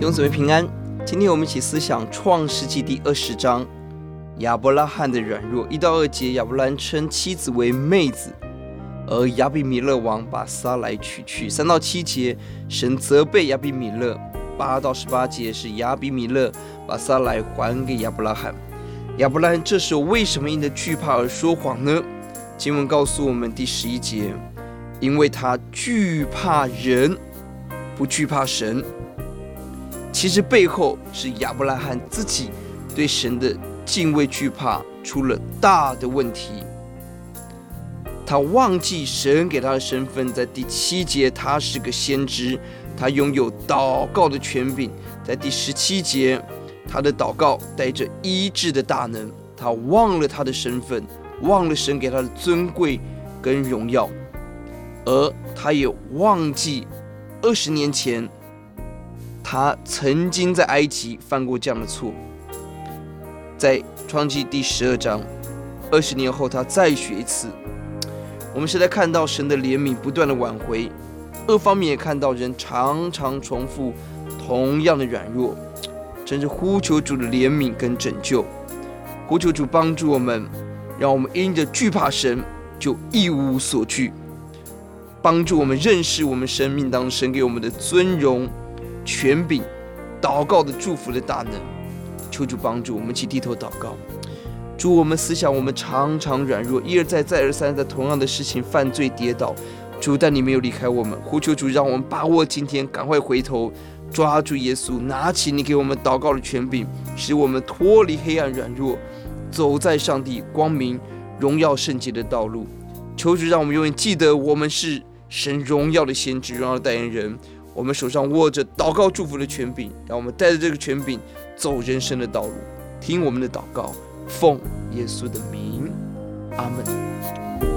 兄姊妹平安。今天我们一起思想创世纪第二十章亚伯拉罕的软弱。一到二节，亚伯兰称妻子为妹子，而亚比米勒王把撒莱娶去。三到七节，神责备亚比米勒。八到十八节是亚比米勒把撒莱还给亚伯拉罕。亚伯兰这时候为什么因着惧怕而说谎呢？经文告诉我们第十一节，因为他惧怕人。不惧怕神，其实背后是亚伯拉罕自己对神的敬畏惧怕出了大的问题。他忘记神给他的身份，在第七节他是个先知，他拥有祷告的权柄。在第十七节，他的祷告带着医治的大能。他忘了他的身份，忘了神给他的尊贵跟荣耀，而他也忘记。二十年前，他曾经在埃及犯过这样的错，在创记第十二章，二十年后他再学一次。我们是在看到神的怜悯不断的挽回，二方面也看到人常常重复同样的软弱，真是呼求主的怜悯跟拯救，呼求主帮助我们，让我们因着惧怕神就一无所惧。帮助我们认识我们生命当中神给我们的尊荣、权柄、祷告的祝福的大能。求主帮助我们，一起低头祷告。主，我们思想，我们常常软弱，一而再、再而三在同样的事情犯罪跌倒。主，但你没有离开我们。呼求主，让我们把握今天，赶快回头抓住耶稣，拿起你给我们祷告的权柄，使我们脱离黑暗软弱，走在上帝光明、荣耀、圣洁的道路。求主，让我们永远记得我们是。神荣耀的先知，荣耀的代言人，我们手上握着祷告祝福的权柄，让我们带着这个权柄走人生的道路。听我们的祷告，奉耶稣的名，阿门。